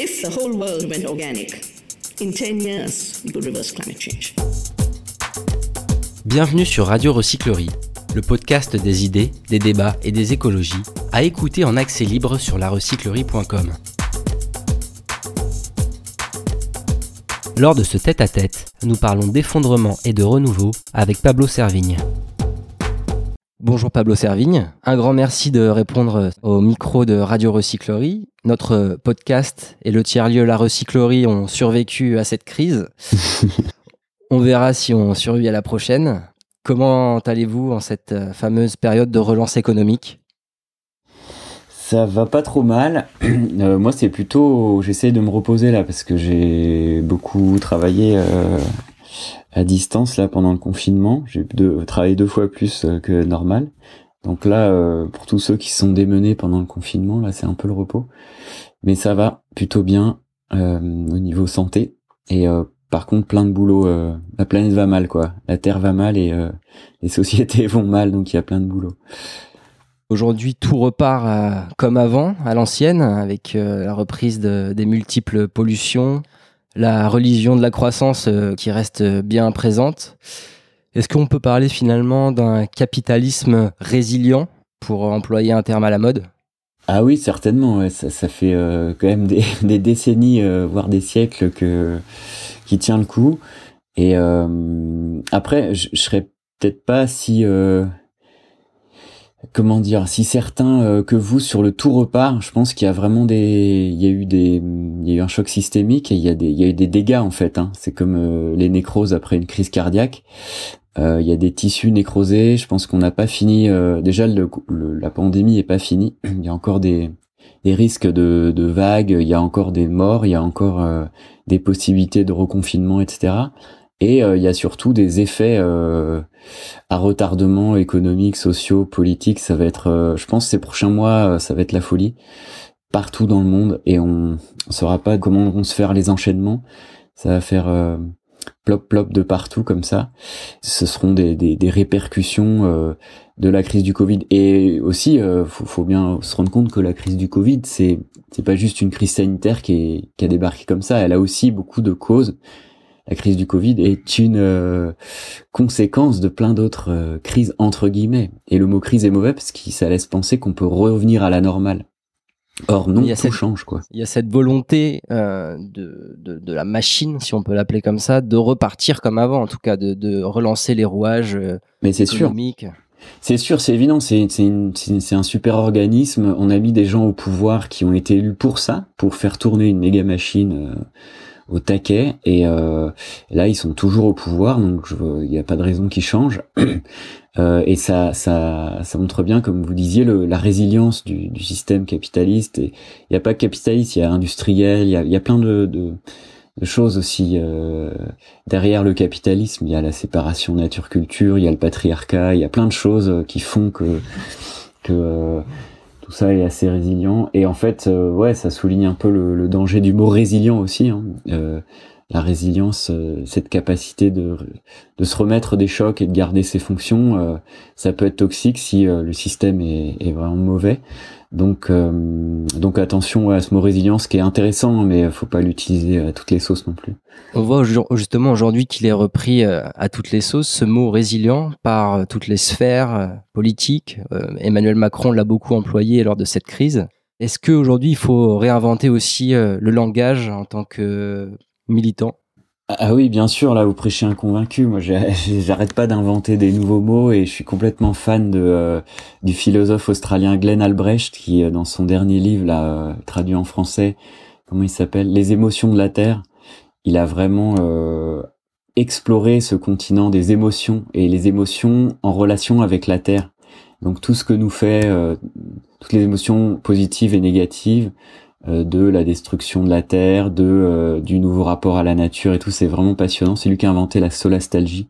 If the whole world went organic, in 10 years, we could reverse climate change. Bienvenue sur Radio Recyclerie, le podcast des idées, des débats et des écologies, à écouter en accès libre sur larecyclerie.com. Lors de ce tête-à-tête, nous parlons d'effondrement et de renouveau avec Pablo Servigne. Bonjour Pablo Servigne, un grand merci de répondre au micro de Radio Recyclerie. Notre podcast et le tiers-lieu La Recyclerie ont survécu à cette crise. on verra si on survit à la prochaine. Comment allez-vous en cette fameuse période de relance économique? Ça va pas trop mal. Euh, moi, c'est plutôt, j'essaie de me reposer là parce que j'ai beaucoup travaillé euh, distance là pendant le confinement. J'ai travaillé deux fois plus euh, que normal. Donc là, pour tous ceux qui sont démenés pendant le confinement, là, c'est un peu le repos. Mais ça va plutôt bien au niveau santé. Et par contre, plein de boulot. la planète va mal, quoi. La Terre va mal et les sociétés vont mal, donc il y a plein de boulot. Aujourd'hui, tout repart euh, comme avant, à l'ancienne, avec euh, la reprise des multiples pollutions, la religion de la croissance euh, qui reste bien présente. Est-ce qu'on peut parler finalement d'un capitalisme résilient, pour employer un terme à la mode? Ah oui, certainement. Ça, fait quand même des, décennies, voire des siècles que qui tient le coup. Et après, je, je serais peut-être pas si comment dire, si certains euh, que vous sur le tout repart, je pense qu'il y a vraiment des, il y a eu des, il y a eu un choc systémique et il y a des, il y a eu des dégâts en fait. Hein. C'est comme euh, les nécroses après une crise cardiaque. Euh, il y a des tissus nécrosés. Je pense qu'on n'a pas fini. déjà, la pandémie est pas finie. Il y a encore des, risques de vagues. Il y a encore des morts. Il y a encore des possibilités de reconfinement, etc. Et il y a surtout des effets à retardement économique, sociaux, politique. Ça va être, euh, je pense, ces prochains mois, euh, ça va être la folie partout dans le monde et on ne saura pas comment vont se faire les enchaînements. Ça va faire euh, plop plop de partout comme ça. Ce seront des, des, des répercussions de la crise du Covid et aussi faut, faut, bien se rendre compte que la crise du Covid c'est c'est pas juste une crise sanitaire qui, est, qui a débarqué comme ça. Elle a aussi beaucoup de causes la crise du Covid est une euh, conséquence de plein d'autres euh, crises entre guillemets. Et le mot crise est mauvais parce que ça laisse penser qu'on peut revenir à la normale. Or non, tout change quoi. Il y a cette volonté euh, de, de, de, la machine, si on peut l'appeler comme ça, de repartir comme avant, en tout cas, de, de relancer les rouages Mais c'est sûr. C'est sûr, c'est évident, c'est un super organisme. On a mis des gens au pouvoir qui ont été élus pour ça, pour faire tourner une méga machine au taquet et euh, là ils sont toujours au pouvoir donc il n'y a pas de raison qu'ils changent. Euh, et ça ça ça montre bien comme vous disiez le, la résilience du, du système capitaliste. Et il n'y a pas capitaliste il y a industriel il y a, y a plein de, de, de choses aussi euh, derrière le capitalisme. Il y a la séparation nature culture il y a le patriarcat il y a plein de choses qui font que que euh, tout ça est assez résilient. Et en fait, euh, ouais, ça souligne un peu le, danger du mot résilient aussi. Hein. Euh, la résilience, euh, cette capacité de, de se remettre des chocs et de garder ses fonctions, ça peut être toxique si le système est, est, vraiment mauvais. Donc, donc attention à ce mot résilience qui est intéressant, mais faut pas l'utiliser à toutes les sauces non plus. On voit justement aujourd'hui qu'il est repris euh, à toutes les sauces, ce mot résilient, par euh, toutes les sphères euh, politiques. Emmanuel Macron l'a beaucoup employé lors de cette crise. Est-ce qu'aujourd'hui, il faut réinventer aussi le langage en tant que militant ah, ah oui, bien sûr, là, vous prêchez un convaincu. Moi, j'arrête pas d'inventer des nouveaux mots et je suis complètement fan de, du philosophe australien Glenn Albrecht qui, dans son dernier livre, là, traduit en français, comment il s'appelle? Les émotions de la Terre il a vraiment euh, exploré ce continent des émotions et les émotions en relation avec la Terre. Donc tout ce que nous fait, euh, toutes les émotions positives et négatives, euh, de la destruction de la Terre, de du nouveau rapport à la nature et tout, c'est vraiment passionnant. C'est lui qui a inventé la solastalgie.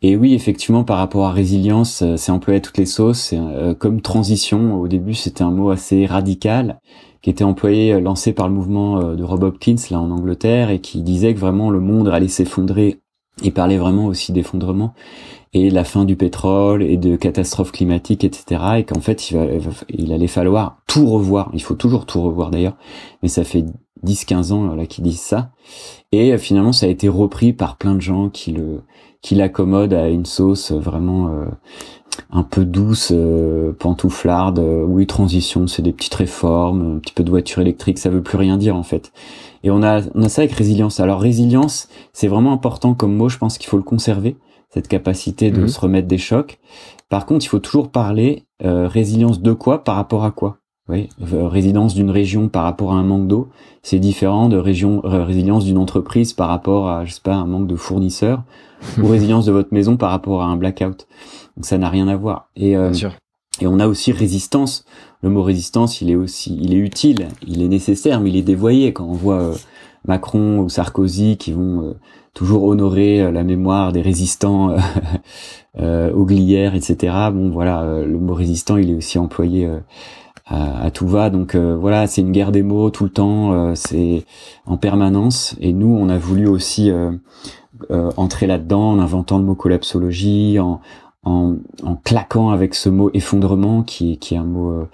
Et oui, effectivement, par rapport à résilience, c'est employé à toutes les sauces. comme transition, au début, c'était un mot assez radical qui était employé, euh, lancé par le mouvement euh, de Rob Hopkins là en Angleterre et qui disait que vraiment le monde allait s'effondrer et parlait vraiment aussi d'effondrement et la fin du pétrole et de catastrophes climatiques, etc. Et qu'en fait, il, allait falloir tout revoir. Il faut toujours tout revoir d'ailleurs, mais ça fait 10-15 ans là qui disent ça. Et finalement, ça a été repris par plein de gens qui le qui l'accommodent à une sauce vraiment un peu douce, euh, pantouflarde, euh, oui, transition, c'est des petites réformes, un petit peu de voiture électrique, ça veut plus rien dire en fait. Et on a, on a ça avec résilience. Alors résilience, c'est vraiment important comme mot, je pense qu'il faut le conserver, cette capacité de mhm. se remettre des chocs. Par contre, il faut toujours parler euh, résilience de quoi par rapport à quoi? Oui, euh, résilience d'une région par rapport à un manque d'eau, c'est différent de région résilience d'une entreprise par rapport à je sais pas un manque de fournisseurs ou résilience de votre maison par rapport à un blackout. Donc ça n'a rien à voir. Et, euh, et on a aussi résistance. Le mot résistance, il est aussi, il est utile, il est nécessaire, mais il est dévoyé quand on voit euh, Macron ou Sarkozy qui vont euh, toujours honorer la mémoire des résistants euh, glières, etc. Bon, voilà, le mot résistant, il est aussi employé à, tout va. Donc voilà, c'est une guerre des mots tout le temps, c'est en permanence. Et nous, on a voulu aussi entrer là-dedans en inventant le mot collapsologie, en, en, claquant avec ce mot effondrement qui, qui est un mot euh,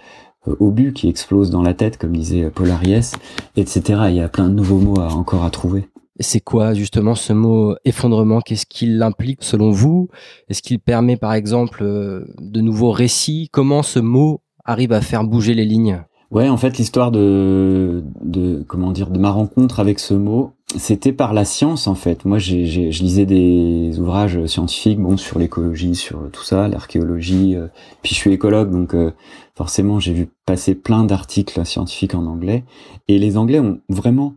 obus qui explose dans la tête, comme disait Paul Ariès, etc. Il y a plein de nouveaux mots à, encore à trouver. C'est quoi justement ce mot effondrement? Qu'est-ce qu'il implique selon vous? Est-ce qu'il permet par exemple euh, de nouveaux récits? Comment ce mot arrive à faire bouger les lignes? Ouais, en fait, l'histoire de, de comment dire de ma rencontre avec ce mot, c'était par la science en fait. Moi, je lisais des ouvrages scientifiques, bon, sur l'écologie, sur tout ça, l'archéologie. Euh, puis je suis écologue, donc euh, forcément, j'ai vu passer plein d'articles scientifiques en anglais. Et les Anglais ont vraiment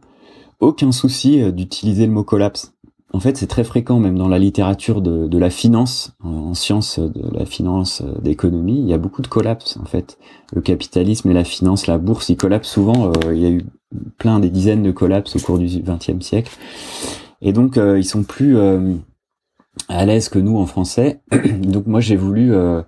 aucun souci euh, d'utiliser le mot collapse. En fait, c'est très fréquent, même dans la littérature de, de la finance, en, sciences de la finance, d'économie, il y a beaucoup de collapses. En fait, le capitalisme et la finance, la bourse, ils collapsent souvent. il y a eu plein des dizaines de collapses au cours du XXe siècle. Et donc, euh, ils sont plus euh, à l'aise que nous en français. donc, moi, j'ai voulu euh,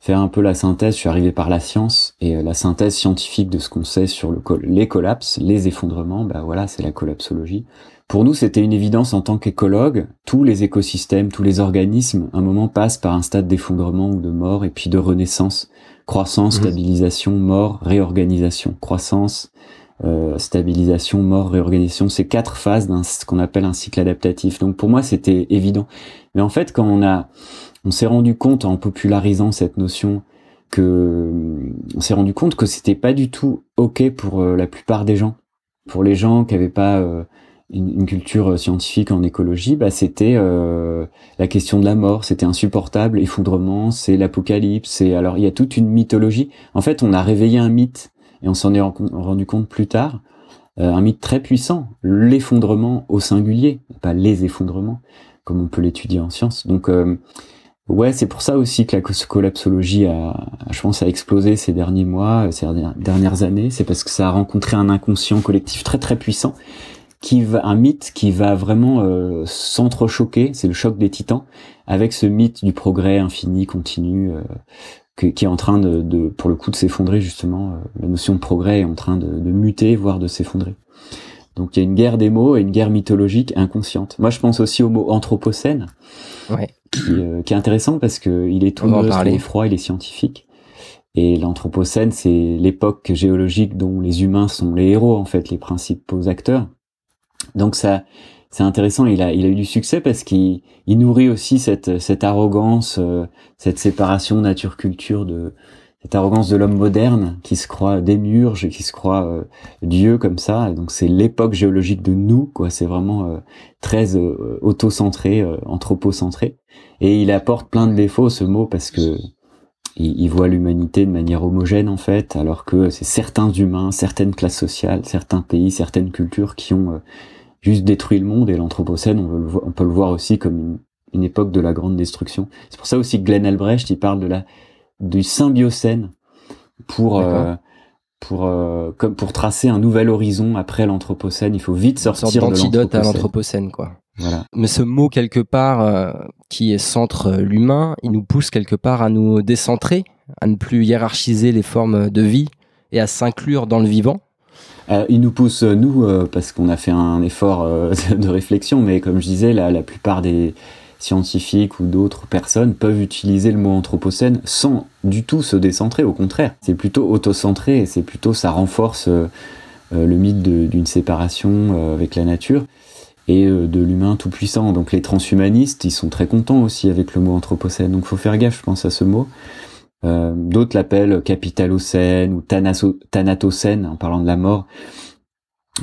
faire un peu la synthèse. Je suis arrivé par la science et la synthèse scientifique de ce qu'on sait sur le les collapses, les effondrements. Bah voilà, c'est la collapsologie. Pour nous, c'était une évidence en tant qu'écologue. Tous les écosystèmes, tous les organismes, un moment passent par un stade d'effondrement ou de mort et puis de renaissance. Croissance, mmh. stabilisation, mort, réorganisation. Croissance, euh, stabilisation, mort, réorganisation, c'est quatre phases d'un ce qu'on appelle un cycle adaptatif. Donc pour moi, c'était évident. Mais en fait, quand on a, on s'est rendu compte en popularisant cette notion que, on s'est rendu compte que c'était pas du tout ok pour euh, la plupart des gens. Pour les gens qui avaient pas euh, une, culture scientifique en écologie, bah c'était la question de la mort, c'était insupportable, effondrement, c'est l'apocalypse, c'est alors il y a toute une mythologie. En fait, on a réveillé un mythe et on s'en est rendu compte plus tard, euh, un mythe très puissant, l'effondrement au singulier, pas les effondrements, comme on peut l'étudier en sciences. Donc euh, ouais, c'est pour ça aussi que la collapsologie a, je pense, a explosé ces derniers mois, euh, ces dernières années. C'est parce que ça a rencontré un inconscient collectif très très puissant, qui va, un mythe qui va vraiment euh, s'entrechoquer. C'est le choc des titans avec ce mythe du progrès infini, continu, qui est en train de, de pour le coup de s'effondrer justement. Euh, la notion de progrès est en train de, de muter, voire de s'effondrer. Donc il y a une guerre des mots et une guerre mythologique inconsciente. Moi je pense aussi au mot anthropocène, ouais. qui, euh, qui, est intéressant parce que il est tout neuf, il est froid, il est scientifique. Et l'anthropocène, c'est l'époque géologique dont les humains sont les héros en fait, les principaux acteurs. Donc ça, c'est intéressant. Il a, il a eu du succès parce qu'il il nourrit aussi cette, cette arrogance, euh, cette séparation nature-culture de cette arrogance de l'homme moderne qui se croit démiurge, qui se croit euh, Dieu comme ça. Donc c'est l'époque géologique de nous, quoi. C'est vraiment euh, très auto-centré, anthropocentré. Et il apporte plein de défauts ce mot parce que il, il voit l'humanité de manière homogène en fait, alors que c'est certains humains, certaines classes sociales, certains pays, certaines cultures qui ont juste détruit le monde et l'anthropocène, on, on, peut le voir aussi comme une, une époque de la grande destruction. C'est pour ça aussi que Glenn Albrecht, il parle de la du symbiocène pour euh, pour euh, comme pour tracer un nouvel horizon après l'anthropocène. Il faut vite sortir de l'anthropocène. à l'anthropocène, quoi. Voilà. Mais ce mot quelque part euh, qui est centre l'humain, il nous pousse quelque part à nous décentrer, à ne plus hiérarchiser les formes de vie et à s'inclure dans le vivant. Euh, il nous pousse, euh, nous, euh, parce qu'on a fait un effort de réflexion, mais comme je disais, la, plupart des scientifiques ou d'autres personnes peuvent utiliser le mot anthropocène sans du tout se décentrer, au contraire. C'est plutôt autocentré, c'est plutôt ça renforce le mythe d'une séparation avec la nature et de l'humain tout puissant. Donc les transhumanistes, ils sont très contents aussi avec le mot anthropocène. Donc faut faire gaffe, je pense, à ce mot. D'autres l'appellent capitalocène ou thanatocène en parlant de la mort.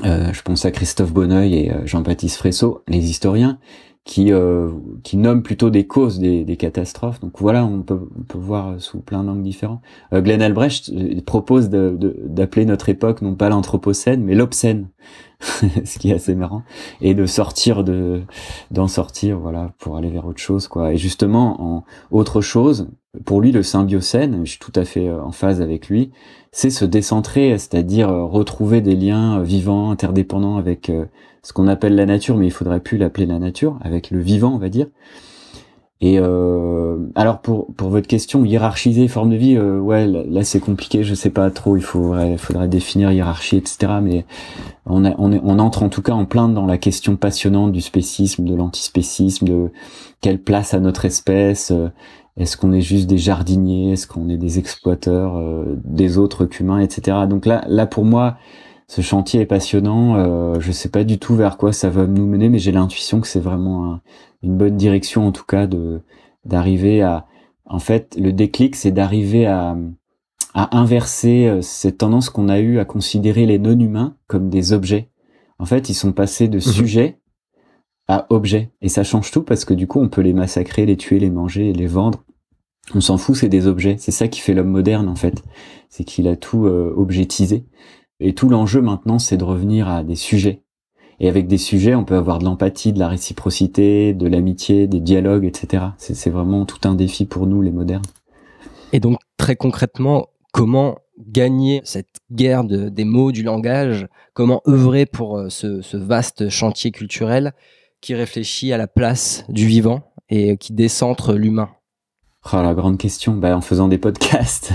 Euh, je pense à Christophe Bonneuil et Jean-Baptiste Fresso, les historiens, qui euh, qui nomme plutôt des causes des, des, catastrophes. Donc voilà, on peut on peut voir sous plein d'angles différents. Euh, Glenn Albrecht euh, propose d'appeler notre époque non pas l'anthropocène mais l'obscène, ce qui est assez marrant, et de sortir de d'en sortir voilà pour aller vers autre chose quoi. Et justement en autre chose, pour lui le symbiocène, je suis tout à fait euh, en phase avec lui, c'est se décentrer, c'est-à-dire retrouver des liens vivants, interdépendants avec ce qu'on appelle la nature, mais il faudrait plus l'appeler la nature, avec le vivant, on va dire. Et euh, alors pour pour votre question, hiérarchiser forme de vie, euh, ouais, là, c'est compliqué, je sais pas trop. Il faudrait faudrait définir hiérarchie, etc. Mais on on, on entre en tout cas en plein dans la question passionnante du spécisme, de l'antispécisme, de quelle place à notre espèce. Euh, est-ce qu'on est juste des jardiniers Est-ce qu'on est des exploiteurs des autres qu'humains, etc. Donc là, là pour moi, ce chantier est passionnant. Euh, je sais pas du tout vers quoi ça va nous mener, mais j'ai l'intuition que c'est vraiment une bonne direction en tout cas de d'arriver à. En fait, le déclic, c'est d'arriver à à inverser euh, cette tendance qu'on a eu à considérer les non-humains comme des objets. En fait, ils sont passés de mhm. sujets à objets. Et ça change tout parce que du coup, on peut les massacrer, les tuer, les manger, les vendre. On s'en fout, c'est des objets. C'est ça qui fait l'homme moderne, en fait. C'est qu'il a tout euh, objetisé. Et tout l'enjeu maintenant, c'est de revenir à des sujets. Et avec des sujets, on peut avoir de l'empathie, de la réciprocité, de l'amitié, des dialogues, etc. C'est vraiment tout un défi pour nous, les modernes. Et donc, très concrètement, comment gagner cette guerre des mots, du langage? Comment œuvrer pour euh, ce, ce vaste chantier culturel qui réfléchit à la place du vivant et qui décentre l'humain? Oh, la grande question, bah, en faisant des podcasts,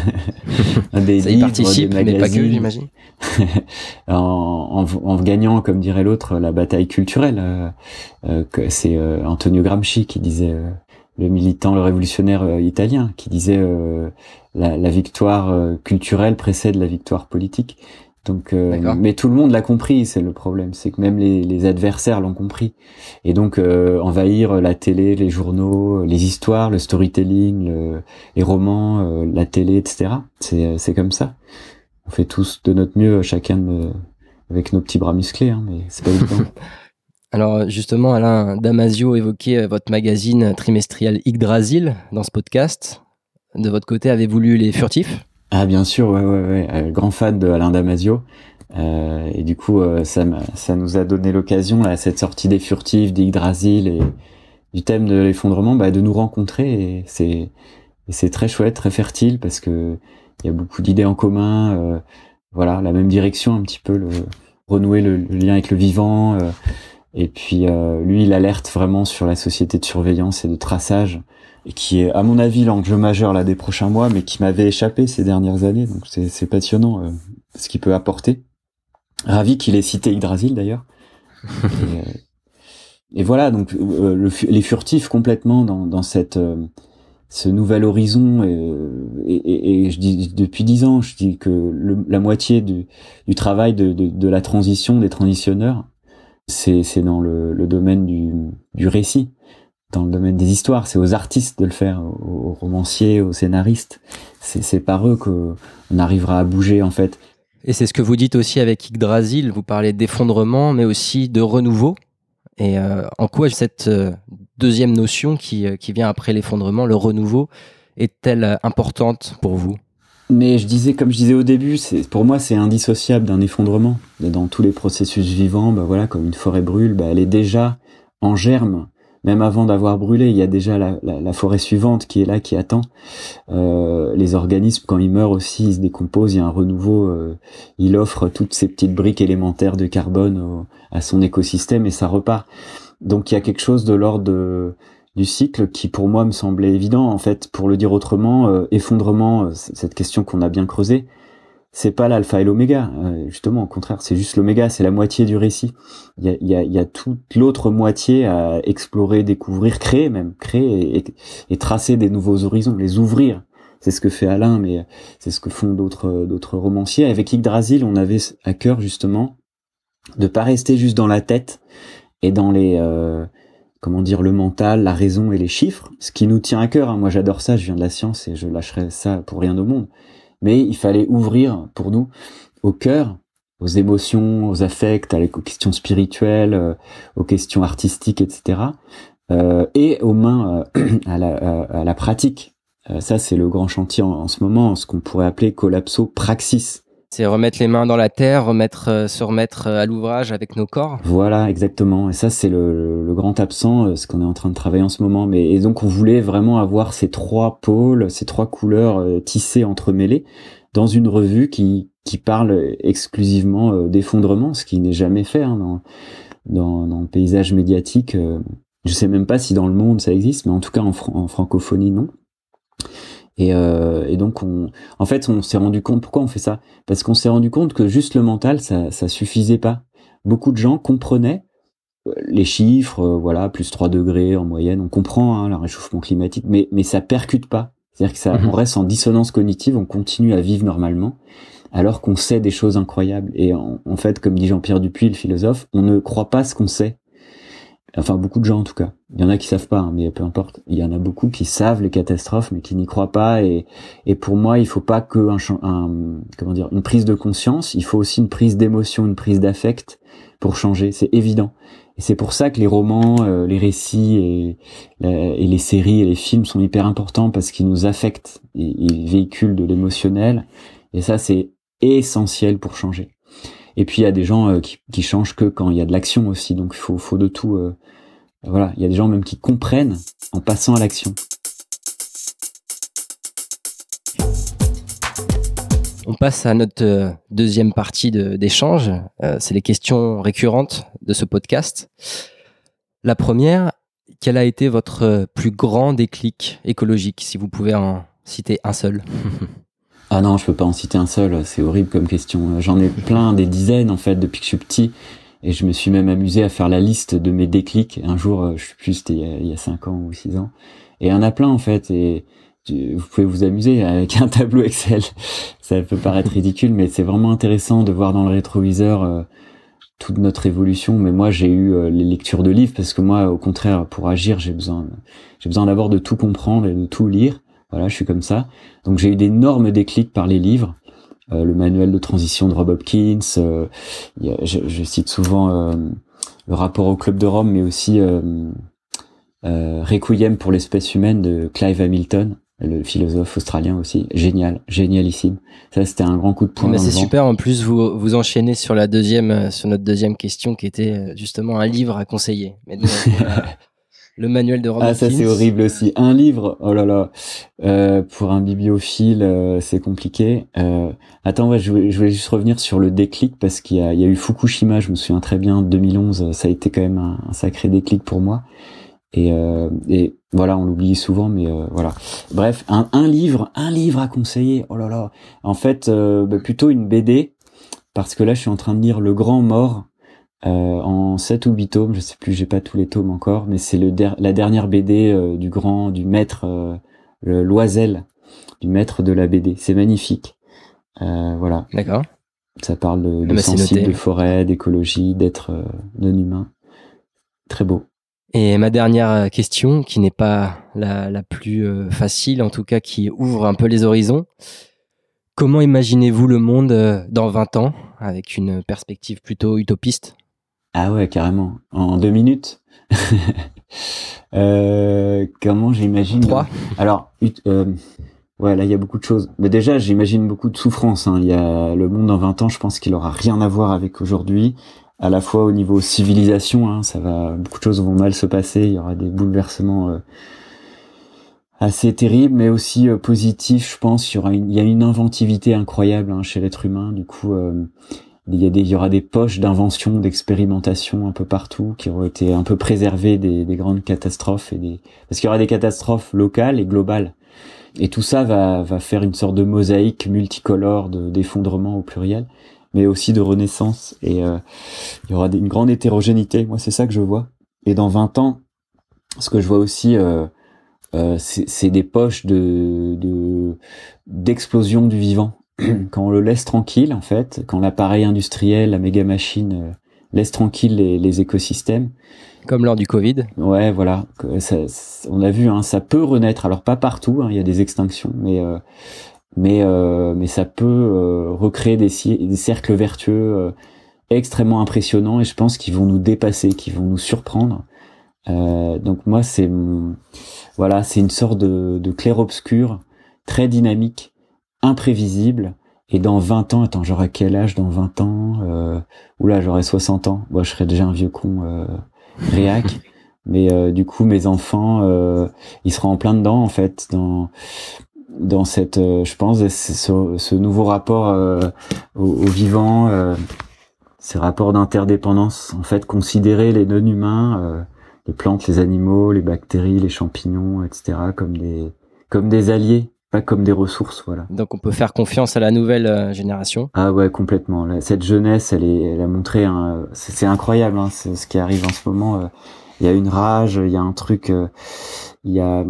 des Ça livres, des magazines, pas que, j'imagine. en, en, gagnant, comme dirait l'autre, la bataille culturelle. Euh, euh, c'est euh, Antonio Gramsci qui disait, le militant, le révolutionnaire italien, qui disait la, la, victoire culturelle précède la victoire politique. Donc, euh, mais tout le monde l'a compris, c'est le problème, c'est que même les, les adversaires l'ont compris. Et donc euh, envahir la télé, les journaux, les histoires, le storytelling, les romans, euh, la télé, etc. C'est c'est comme ça. On fait tous de notre mieux, chacun de, avec nos petits bras musclés, hein, mais c'est pas évident. Alors justement, Alain Damasio évoquait votre magazine trimestriel Yggdrasil dans ce podcast. De votre côté, avez-vous lu Les Furtifs? Ah bien sûr, ouais, ouais, ouais. Euh, grand fan de Alain Damasio. Euh, et du coup, euh, ça, nous a donné l'occasion, là, cette sortie des furtifs, d'Yggdrasil et du thème de l'effondrement, bah, de nous rencontrer. Et c'est, très chouette, très fertile parce que il y a beaucoup d'idées en commun. Voilà, la même direction, un petit peu, renouer le, le lien avec le vivant. Et puis, lui, il alerte vraiment sur la société de surveillance et de traçage qui est à mon avis l'enjeu majeur là des prochains mois, mais qui m'avait échappé ces dernières années. Donc c'est passionnant euh, ce qu'il peut apporter. Ravi qu'il ait cité Yggdrasil d'ailleurs. et, euh, voilà donc euh, le, les furtifs complètement dans, dans cette ce nouvel horizon et, et, et, je dis depuis dix ans je dis que le, la moitié du, du travail de, de, de, la transition des transitionneurs c'est dans le, le domaine du, du récit dans le domaine des histoires, c'est aux artistes de le faire, aux, romanciers, aux scénaristes. C'est par eux qu'on arrivera à bouger en fait. Et c'est ce que vous dites aussi avec Yggdrasil, vous parlez d'effondrement, mais aussi de renouveau. Et euh, en quoi cette euh, deuxième notion qui, euh, qui vient après l'effondrement, le renouveau, est-elle importante pour vous? Mais je disais, comme je disais au début, pour moi c'est indissociable d'un effondrement. Dans tous les processus vivants, bah voilà, comme une forêt brûle, bah elle est déjà en germe même avant d'avoir brûlé, il y a déjà la, la, la, forêt suivante qui est là, qui attend. Euh, les organismes, quand ils meurent aussi, ils se décomposent, il y a un renouveau. Euh, il offre toutes ces petites briques élémentaires de carbone à son écosystème et ça repart. Donc il y a quelque chose de l'ordre du cycle qui pour moi me semblait évident. En fait, pour le dire autrement, euh, effondrement, euh, cette question qu'on a bien creusée, c'est pas l'alpha et l'oméga, euh, justement, au contraire, c'est juste l'oméga, c'est la moitié du récit. Il y a, y a, y a toute l'autre moitié à explorer, découvrir, créer même, créer et, et, tracer des nouveaux horizons, les ouvrir. c'est ce que fait Alain, mais c'est ce que font d'autres d'autres romanciers. Avec Yggdrasil, on avait à cœur justement de pas rester juste dans la tête et dans les euh, comment dire le mental, la raison et les chiffres, ce qui nous tient à cœur. Hein. Moi, j'adore ça. Je viens de la science et je lâcherai ça pour rien au monde. Mais il fallait ouvrir pour nous au cœur, aux émotions, aux affects, aux questions spirituelles, euh, aux questions artistiques, etc. Euh, et aux mains euh, à, la, pratique. ça, c'est le grand chantier en, en ce moment, ce qu'on pourrait appeler collapso praxis. C'est remettre les mains dans la terre, remettre, euh, se remettre euh, à l'ouvrage avec nos corps. Voilà, exactement. Et ça, c'est le, le, grand absent, euh, ce qu'on est en train de travailler en ce moment. Mais et donc, on voulait vraiment avoir ces trois pôles, ces trois couleurs tissées, entremêlées, dans une revue qui qui parle exclusivement d'effondrement, ce qui n'est jamais fait hein, dans, dans, dans le paysage médiatique. Je sais même pas si dans le monde ça existe, mais en tout cas en, en francophonie non. Et, euh, et, donc, on, en fait, on s'est rendu compte. Pourquoi on fait ça? Parce qu'on s'est rendu compte que juste le mental, ça, ça suffisait pas. Beaucoup de gens comprenaient euh, les chiffres, euh, voilà, plus 3 degrés en moyenne. On comprend hein, le réchauffement climatique, mais mais ça percute pas. C'est-à-dire que ça, mhm. on reste en dissonance cognitive, on continue à vivre normalement, alors qu'on sait des choses incroyables. Et en, en fait, comme dit Jean-Pierre Dupuis, le philosophe, on ne croit pas ce qu'on sait. Enfin, beaucoup de gens en tout cas. Il y en a qui savent pas, hein, mais peu importe. Il y en a beaucoup qui savent les catastrophes, mais qui n'y croient pas. Et, et pour moi, il faut pas que un, un, comment dire une prise de conscience. Il faut aussi une prise d'émotion, une prise d'affect pour changer. C'est évident. Et c'est pour ça que les romans, euh, les récits et, et, les séries et les films sont hyper importants parce qu'ils nous affectent. Et, ils véhiculent de l'émotionnel. Et ça, c'est essentiel pour changer. Et puis il y a des gens euh, qui, qui, changent que quand il y a de l'action aussi. Donc il faut, faut de tout. Euh, voilà, il y a des gens même qui comprennent en passant à l'action. On passe à notre euh, deuxième partie d'échange. C'est les questions récurrentes de ce podcast. La première, quel a été votre plus grand déclic écologique, si vous pouvez en citer un seul? Ah non, je peux pas en citer un seul, c'est horrible comme question. J'en ai plein, des dizaines en fait depuis que je suis petit. Et je me suis même amusé à faire la liste de mes déclics. Un jour, euh, je sais plus, c'était il y a cinq ans ou six ans. Et il y en a plein en fait. Et vous pouvez vous amuser avec un tableau Excel. Ça peut paraître ridicule, mais c'est vraiment intéressant de voir dans le rétroviseur euh, toute notre évolution. Mais moi, j'ai eu euh, les lectures de livres parce que moi, au contraire, pour agir, j'ai besoin, j'ai besoin d'abord de tout comprendre et de tout lire. Voilà, je suis comme ça. Donc j'ai eu d'énormes déclics par les livres. Euh, le manuel de transition de Rob Hopkins. Euh, je, cite souvent euh, le rapport au Club de Rome, mais aussi Requiem pour l'espèce humaine de Clive Hamilton, le philosophe australien aussi. Génial, génialissime. Ça, c'était un grand coup de poing. c'est super. En plus, vous vous enchaînez sur la deuxième, sur notre deuxième question, qui était justement un livre à conseiller. Mais le manuel de Robert Ah, ça c'est horrible aussi. Un livre, oh là là, euh, pour un bibliophile, euh, c'est compliqué. Euh, attends, ouais, je voulais, juste revenir sur le déclic parce qu'il y a, il y a eu Fukushima, je me souviens très bien, 2011, ça a été quand même un, sacré déclic pour moi. Et, euh, et voilà, on l'oublie souvent, mais euh, voilà. Bref, un, un, livre, un livre à conseiller. Oh là là. En fait, bah, plutôt une BD parce que là, je suis en train de lire Le Grand Mort euh, en 7 ou 8 tomes, je sais plus, j'ai pas tous les tomes encore, mais c'est le la dernière BD euh, du grand, du maître, euh, le Loisel, du maître de la BD. C'est magnifique. voilà. D'accord. Ça parle de, de sensible, de forêt, d'écologie, d'être non humain. Très beau. Et ma dernière question, qui n'est pas la, la plus facile, en tout cas qui ouvre un peu les horizons. Comment imaginez-vous le monde dans 20 ans, avec une perspective plutôt utopiste? Ah ouais, carrément. En deux minutes. euh, comment j'imagine Trois. Alors, euh, ouais, là il y a beaucoup de choses. Mais déjà, j'imagine beaucoup de souffrance. Hein. Il y a le monde en 20 ans, je pense qu'il aura rien à voir avec aujourd'hui. À la fois au niveau civilisation, hein, ça va, beaucoup de choses vont mal se passer. Il y aura des bouleversements euh, assez terribles, mais aussi euh, positifs. Je pense. Il y aura, une, il y a une inventivité incroyable hein, chez l'être humain. Du coup. Il y, a des, il y aura des poches d'invention, d'expérimentation un peu partout qui auront été un peu préservées des, des grandes catastrophes et des parce qu'il y aura des catastrophes locales et globales. Et tout ça va, va faire une sorte de mosaïque multicolore d'effondrement au pluriel, mais aussi de renaissance. Et euh, il y aura une grande hétérogénéité. Moi, c'est ça que je vois. Et dans 20 ans, ce que je vois aussi, euh, euh, c'est des poches de d'explosion du vivant. quand on le laisse tranquille, en fait, quand l'appareil industriel, la méga machine euh, laisse tranquille les, les, écosystèmes. Comme lors du Covid. Ouais, voilà. Ça, on a vu, hein, ça peut renaître. Alors pas partout, hein, il y a des extinctions, mais euh, mais euh, mais ça peut euh, recréer des, des, cercles vertueux extrêmement impressionnants et je pense qu'ils vont nous dépasser, qu'ils vont nous surprendre. donc moi, c'est voilà, c'est une sorte de, de clair-obscur très dynamique, imprévisible. Et dans 20 ans, attends, j'aurai quel âge dans 20 ans euh, Oula, j'aurai 60 ans. Moi, je serais déjà un vieux con euh, réac. Mais euh, du coup, mes enfants, euh, ils seront en plein dedans, en fait, dans dans cette, je pense, ce, ce nouveau rapport au, au, vivant, ces rapports d'interdépendance. En fait, considérer les non-humains, les plantes, les animaux, les bactéries, les champignons, etc., comme des comme des alliés pas comme des ressources, voilà. Donc on peut faire confiance à la nouvelle euh, génération. Ah ouais, complètement. Cette jeunesse, elle, est, elle a montré, un... c'est incroyable, hein, ce qui arrive en ce moment. Euh. Il y a une rage, il y a un truc, euh, il y a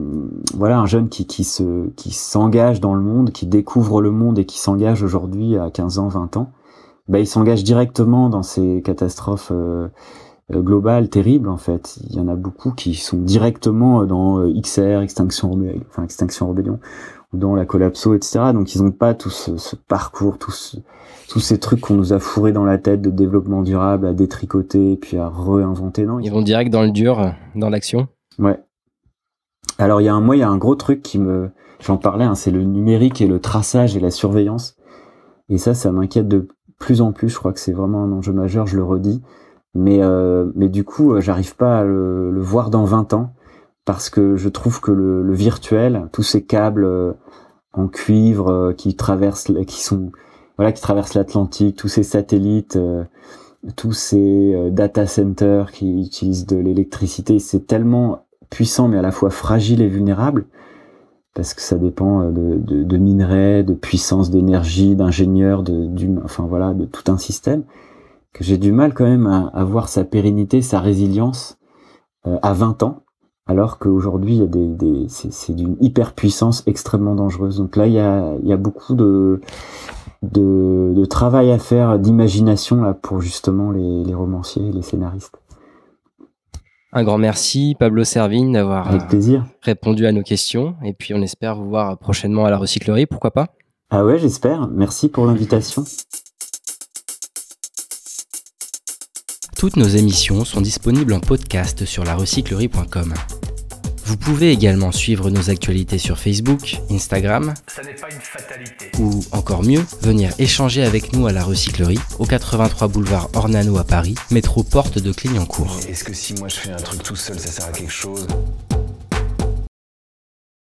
voilà un jeune qui qui se qui s'engage dans le monde, qui découvre le monde et qui s'engage aujourd'hui à 15 ans, 20 ans. Bah, il s'engage directement dans ces catastrophes globales terribles en fait. Il y en a beaucoup qui sont directement dans XR, Extinction, enfin Extinction Rebellion, dans la collapso, etc. Donc ils n'ont pas tout ce, parcours, tous tous ces trucs qu'on nous a fourrés dans la tête de développement durable à détricoter puis à réinventer. Non, ils vont direct dans le dur, dans l'action. Ouais. Alors il y a un moi il y a un gros truc qui me j'en parlais, hein, c'est le numérique et le traçage et la surveillance. Et ça, ça m'inquiète de plus en plus. Je crois que c'est vraiment un enjeu majeur. Je le redis. Mais euh, mais du coup, euh, j'arrive pas à le, le voir dans 20 ans parce que je trouve que le, virtuel, tous ces câbles euh, en cuivre euh, qui traversent, qui sont voilà, qui traversent l'Atlantique, tous ces satellites, euh, tous ces data centers qui utilisent de l'électricité, c'est tellement puissant mais à la fois fragile et vulnérable parce que ça dépend de, minerais, de puissance d'énergie, d'ingénieurs, de, enfin voilà, de tout un système que j'ai du mal quand même à voir sa pérennité, sa résilience à 20 ans alors qu'aujourd'hui, il y a des, des c'est d'une hyperpuissance extrêmement dangereuse. Donc là, il y a, il y a beaucoup de, de, de travail à faire, d'imagination là pour justement les, les romanciers, les scénaristes. Un grand merci, Pablo Servigne, d'avoir plaisir. répondu à nos questions. Et puis, on espère vous voir prochainement à la recyclerie, pourquoi pas? Ah ouais, j'espère. Merci pour l'invitation. Toutes nos émissions sont disponibles en podcast sur larecyclerie.com. Vous pouvez également suivre nos actualités sur Facebook, Instagram, ou encore mieux, venir échanger avec nous à la recyclerie, au 83 boulevard Ornano à Paris, métro porte de Clignancourt. Est-ce que si moi je fais un truc tout seul, ça sert à quelque chose?